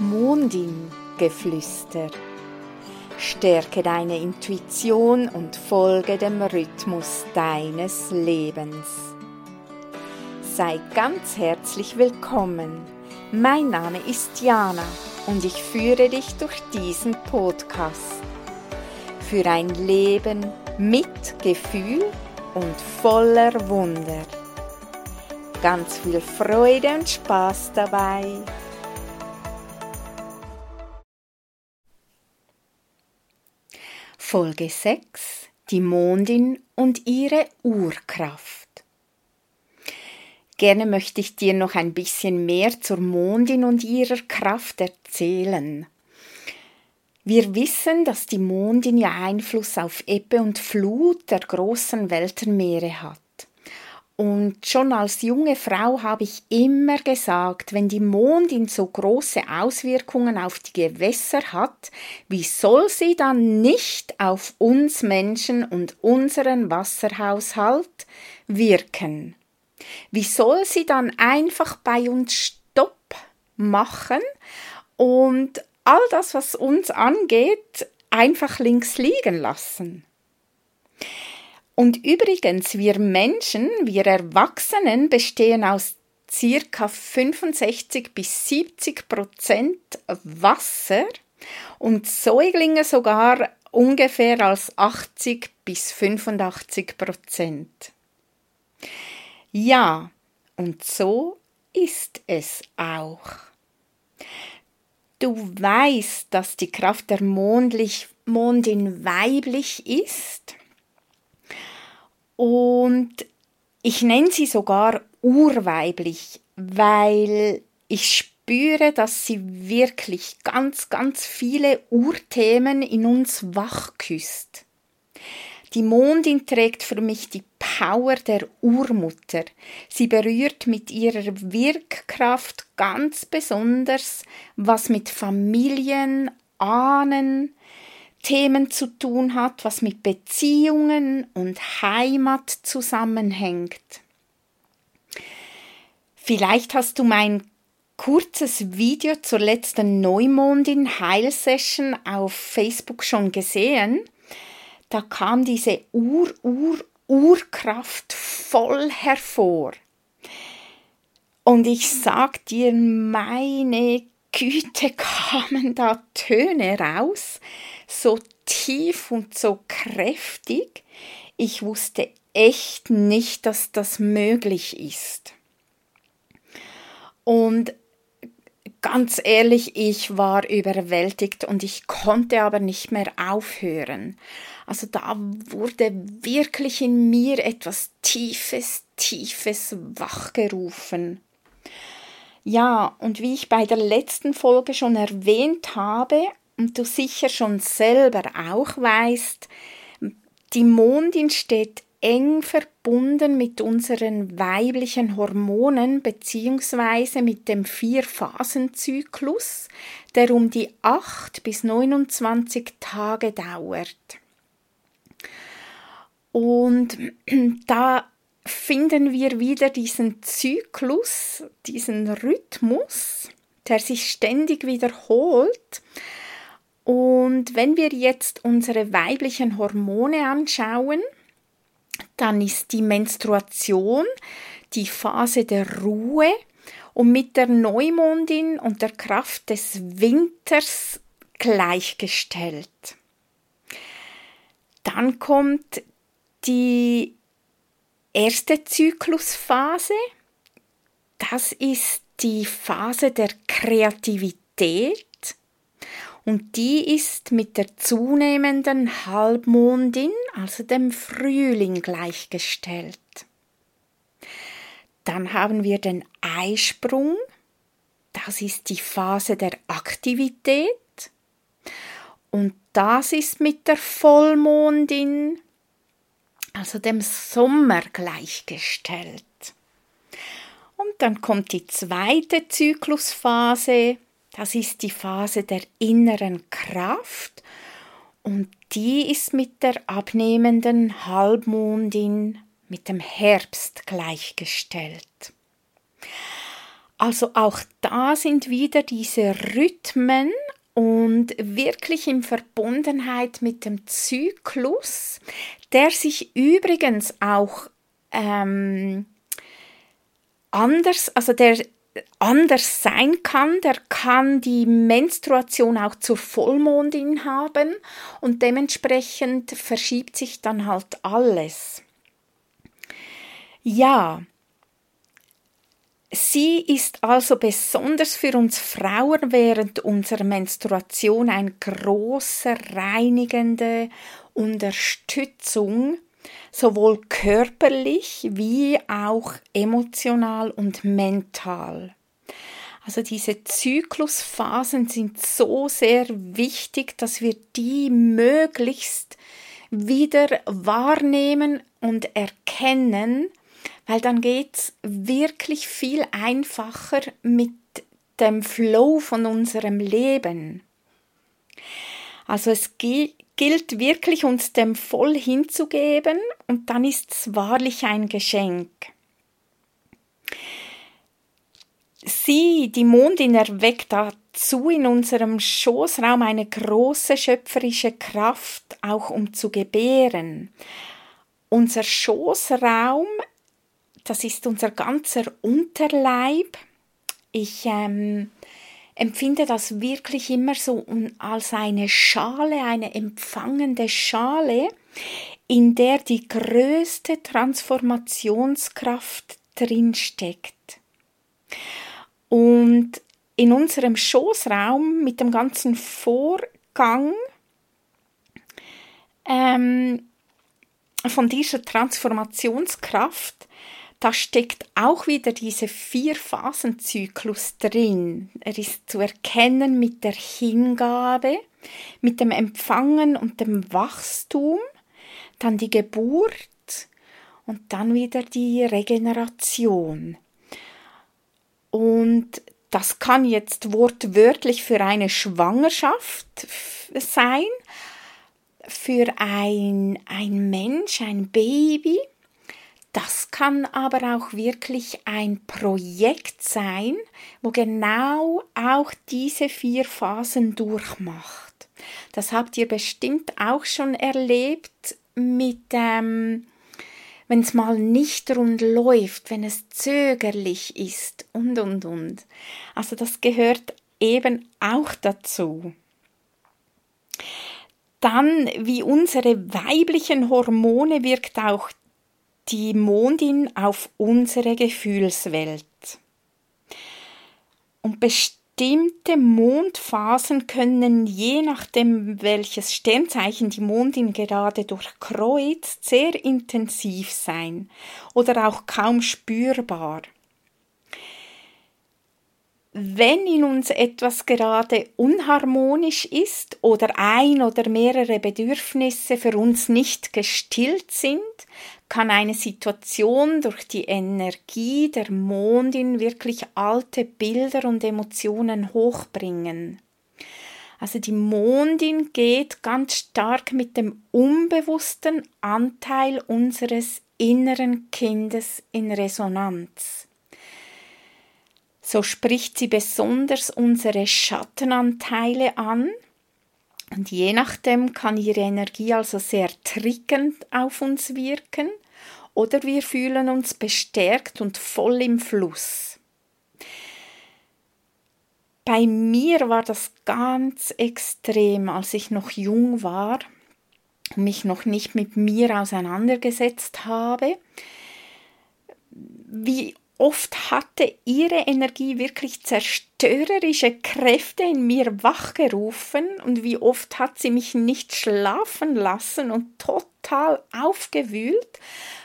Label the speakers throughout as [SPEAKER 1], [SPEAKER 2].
[SPEAKER 1] Mondin-Geflüster. Stärke deine Intuition und folge dem Rhythmus deines Lebens. Sei ganz herzlich willkommen. Mein Name ist Jana und ich führe dich durch diesen Podcast. Für ein Leben mit Gefühl und voller Wunder. Ganz viel Freude und Spaß dabei. Folge 6 Die Mondin und ihre Urkraft. Gerne möchte ich dir noch ein bisschen mehr zur Mondin und ihrer Kraft erzählen. Wir wissen, dass die Mondin ja Einfluss auf Ebbe und Flut der großen Weltenmeere hat. Und schon als junge Frau habe ich immer gesagt, wenn die Mondin so große Auswirkungen auf die Gewässer hat, wie soll sie dann nicht auf uns Menschen und unseren Wasserhaushalt wirken? Wie soll sie dann einfach bei uns Stopp machen und all das, was uns angeht, einfach links liegen lassen? Und übrigens, wir Menschen, wir Erwachsenen bestehen aus circa 65 bis 70 Prozent Wasser und Säuglinge sogar ungefähr als 80 bis 85 Prozent. Ja, und so ist es auch. Du weißt, dass die Kraft der Mondlich, Mondin weiblich ist und ich nenne sie sogar urweiblich, weil ich spüre, dass sie wirklich ganz, ganz viele Urthemen in uns wachküsst. Die Mondin trägt für mich die Power der Urmutter. Sie berührt mit ihrer Wirkkraft ganz besonders, was mit Familien, Ahnen, Themen zu tun hat, was mit Beziehungen und Heimat zusammenhängt. Vielleicht hast du mein kurzes Video zur letzten Neumondin Heilsession auf Facebook schon gesehen. Da kam diese Ur, Ur, Urkraft voll hervor. Und ich sag dir, meine Güte kamen da Töne raus, so tief und so kräftig. Ich wusste echt nicht, dass das möglich ist. Und ganz ehrlich, ich war überwältigt und ich konnte aber nicht mehr aufhören. Also da wurde wirklich in mir etwas Tiefes, Tiefes wachgerufen. Ja, und wie ich bei der letzten Folge schon erwähnt habe, und du sicher schon selber auch weißt, die Mondin steht eng verbunden mit unseren weiblichen Hormonen beziehungsweise mit dem Vier-Phasen-Zyklus, der um die 8 bis 29 Tage dauert. Und da finden wir wieder diesen Zyklus, diesen Rhythmus, der sich ständig wiederholt und wenn wir jetzt unsere weiblichen Hormone anschauen, dann ist die Menstruation die Phase der Ruhe und mit der Neumondin und der Kraft des Winters gleichgestellt. Dann kommt die erste Zyklusphase. Das ist die Phase der Kreativität und die ist mit der zunehmenden Halbmondin, also dem Frühling, gleichgestellt. Dann haben wir den Eisprung, das ist die Phase der Aktivität. Und das ist mit der Vollmondin, also dem Sommer, gleichgestellt. Und dann kommt die zweite Zyklusphase, das ist die Phase der inneren Kraft und die ist mit der abnehmenden Halbmondin mit dem Herbst gleichgestellt. Also auch da sind wieder diese Rhythmen und wirklich in Verbundenheit mit dem Zyklus, der sich übrigens auch ähm, anders, also der anders sein kann, der kann die Menstruation auch zur Vollmondin haben und dementsprechend verschiebt sich dann halt alles. Ja, Sie ist also besonders für uns Frauen während unserer Menstruation eine große reinigende Unterstützung, sowohl körperlich wie auch emotional und mental. Also diese Zyklusphasen sind so sehr wichtig, dass wir die möglichst wieder wahrnehmen und erkennen weil dann geht's wirklich viel einfacher mit dem Flow von unserem Leben. Also es gilt wirklich uns dem voll hinzugeben und dann ist es wahrlich ein Geschenk. Sie, die Mondin, erweckt dazu in unserem Schoßraum eine große schöpferische Kraft, auch um zu gebären. Unser Schoßraum das ist unser ganzer Unterleib. Ich ähm, empfinde das wirklich immer so als eine Schale, eine empfangende Schale, in der die größte Transformationskraft drinsteckt. Und in unserem Schoßraum mit dem ganzen Vorgang ähm, von dieser Transformationskraft da steckt auch wieder dieser Vier-Phasen-Zyklus drin. Er ist zu erkennen mit der Hingabe, mit dem Empfangen und dem Wachstum, dann die Geburt und dann wieder die Regeneration. Und das kann jetzt wortwörtlich für eine Schwangerschaft sein, für ein, ein Mensch, ein Baby, das kann aber auch wirklich ein Projekt sein, wo genau auch diese vier Phasen durchmacht. Das habt ihr bestimmt auch schon erlebt mit, ähm, wenn es mal nicht rund läuft, wenn es zögerlich ist und, und, und. Also das gehört eben auch dazu. Dann, wie unsere weiblichen Hormone wirkt auch die Mondin auf unsere Gefühlswelt. Und bestimmte Mondphasen können je nachdem, welches Sternzeichen die Mondin gerade durchkreuzt, sehr intensiv sein oder auch kaum spürbar. Wenn in uns etwas gerade unharmonisch ist oder ein oder mehrere Bedürfnisse für uns nicht gestillt sind, kann eine Situation durch die Energie der Mondin wirklich alte Bilder und Emotionen hochbringen. Also die Mondin geht ganz stark mit dem unbewussten Anteil unseres inneren Kindes in Resonanz. So spricht sie besonders unsere Schattenanteile an, und je nachdem kann ihre Energie also sehr triggend auf uns wirken oder wir fühlen uns bestärkt und voll im Fluss. Bei mir war das ganz extrem, als ich noch jung war und mich noch nicht mit mir auseinandergesetzt habe, wie Oft hatte ihre Energie wirklich zerstörerische Kräfte in mir wachgerufen und wie oft hat sie mich nicht schlafen lassen und total aufgewühlt.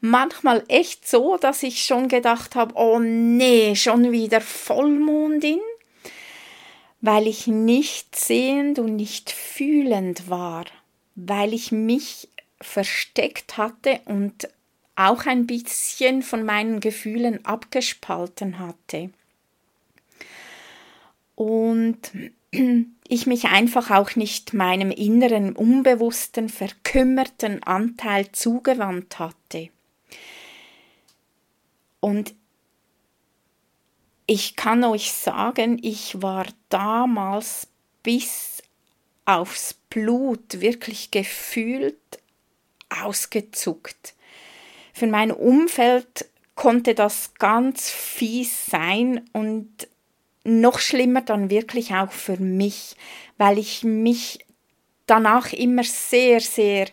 [SPEAKER 1] Manchmal echt so, dass ich schon gedacht habe, oh nee, schon wieder Vollmondin, weil ich nicht sehend und nicht fühlend war, weil ich mich versteckt hatte und auch ein bisschen von meinen Gefühlen abgespalten hatte. Und ich mich einfach auch nicht meinem inneren, unbewussten, verkümmerten Anteil zugewandt hatte. Und ich kann euch sagen, ich war damals bis aufs Blut wirklich gefühlt ausgezuckt. Für mein Umfeld konnte das ganz fies sein und noch schlimmer dann wirklich auch für mich, weil ich mich danach immer sehr, sehr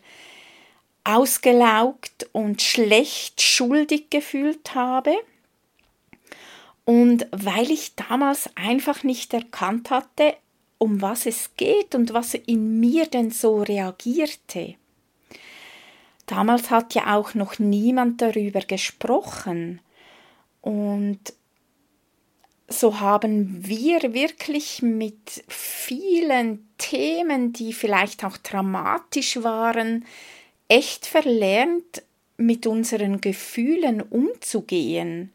[SPEAKER 1] ausgelaugt und schlecht schuldig gefühlt habe. Und weil ich damals einfach nicht erkannt hatte, um was es geht und was in mir denn so reagierte. Damals hat ja auch noch niemand darüber gesprochen. Und so haben wir wirklich mit vielen Themen, die vielleicht auch dramatisch waren, echt verlernt, mit unseren Gefühlen umzugehen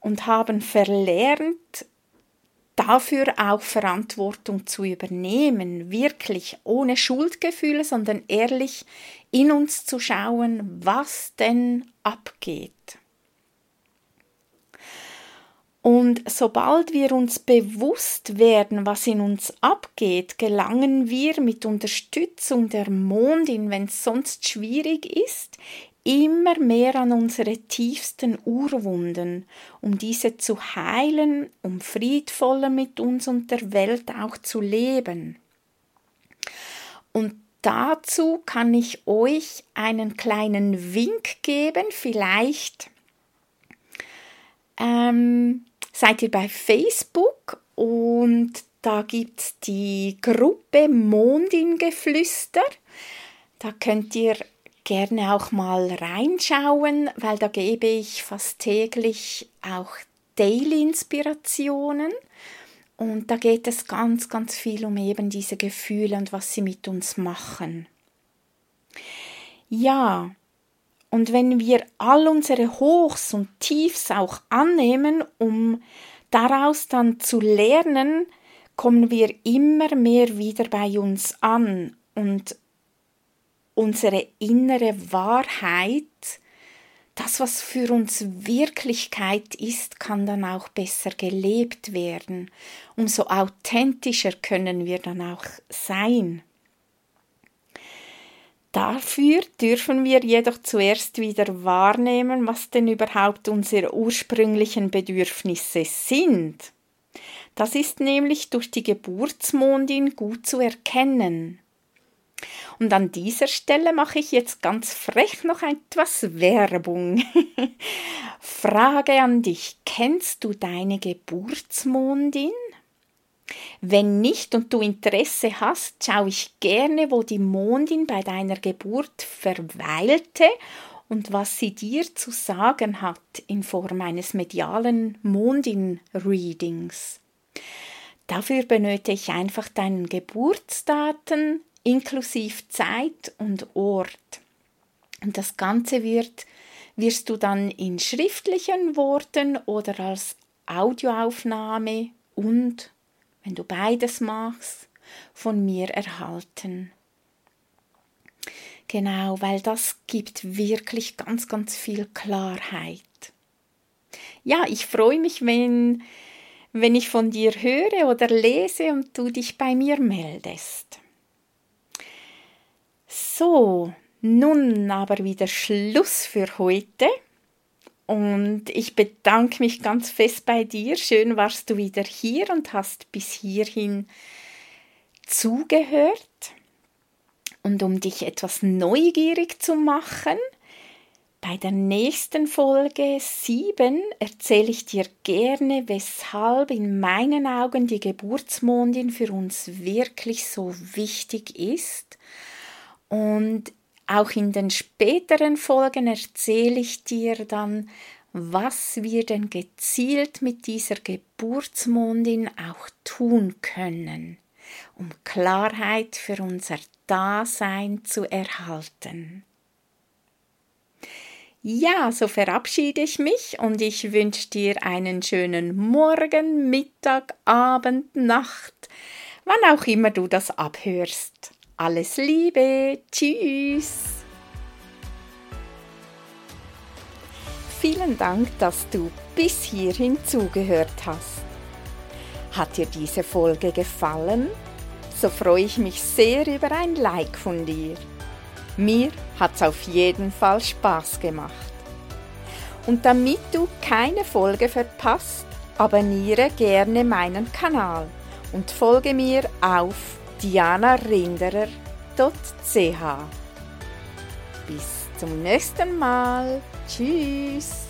[SPEAKER 1] und haben verlernt, dafür auch Verantwortung zu übernehmen, wirklich ohne Schuldgefühle, sondern ehrlich in uns zu schauen, was denn abgeht. Und sobald wir uns bewusst werden, was in uns abgeht, gelangen wir mit Unterstützung der Mondin, wenn es sonst schwierig ist, immer mehr an unsere tiefsten Urwunden, um diese zu heilen, um friedvoller mit uns und der Welt auch zu leben. Und dazu kann ich euch einen kleinen Wink geben, vielleicht ähm, seid ihr bei Facebook und da gibt es die Gruppe Mondingeflüster. Da könnt ihr gerne auch mal reinschauen, weil da gebe ich fast täglich auch Daily-Inspirationen. Und da geht es ganz, ganz viel um eben diese Gefühle und was sie mit uns machen. Ja, und wenn wir all unsere Hochs und Tiefs auch annehmen, um daraus dann zu lernen, kommen wir immer mehr wieder bei uns an und unsere innere Wahrheit, das, was für uns Wirklichkeit ist, kann dann auch besser gelebt werden. Umso authentischer können wir dann auch sein. Dafür dürfen wir jedoch zuerst wieder wahrnehmen, was denn überhaupt unsere ursprünglichen Bedürfnisse sind. Das ist nämlich durch die Geburtsmondin gut zu erkennen. Und an dieser Stelle mache ich jetzt ganz frech noch etwas Werbung. Frage an dich, kennst du deine Geburtsmondin? Wenn nicht und du Interesse hast, schaue ich gerne, wo die Mondin bei deiner Geburt verweilte und was sie dir zu sagen hat in Form eines medialen Mondin-Readings. Dafür benötige ich einfach deinen Geburtsdaten inklusive Zeit und Ort. Und das Ganze wird, wirst du dann in schriftlichen Worten oder als Audioaufnahme und wenn du beides machst, von mir erhalten. Genau, weil das gibt wirklich ganz, ganz viel Klarheit. Ja, ich freue mich, wenn, wenn ich von dir höre oder lese und du dich bei mir meldest. So, nun aber wieder Schluss für heute. Und ich bedanke mich ganz fest bei dir. Schön warst du wieder hier und hast bis hierhin zugehört. Und um dich etwas neugierig zu machen, bei der nächsten Folge 7 erzähle ich dir gerne, weshalb in meinen Augen die Geburtsmondin für uns wirklich so wichtig ist. Und auch in den späteren Folgen erzähle ich dir dann, was wir denn gezielt mit dieser Geburtsmondin auch tun können, um Klarheit für unser Dasein zu erhalten. Ja, so verabschiede ich mich und ich wünsche dir einen schönen Morgen, Mittag, Abend, Nacht, wann auch immer du das abhörst. Alles Liebe, tschüss. Vielen Dank, dass du bis hierhin zugehört hast. Hat dir diese Folge gefallen? So freue ich mich sehr über ein Like von dir. Mir hat's auf jeden Fall Spaß gemacht. Und damit du keine Folge verpasst, abonniere gerne meinen Kanal und folge mir auf dianarinderer.ch. Bis zum nächsten Mal. Tschüss.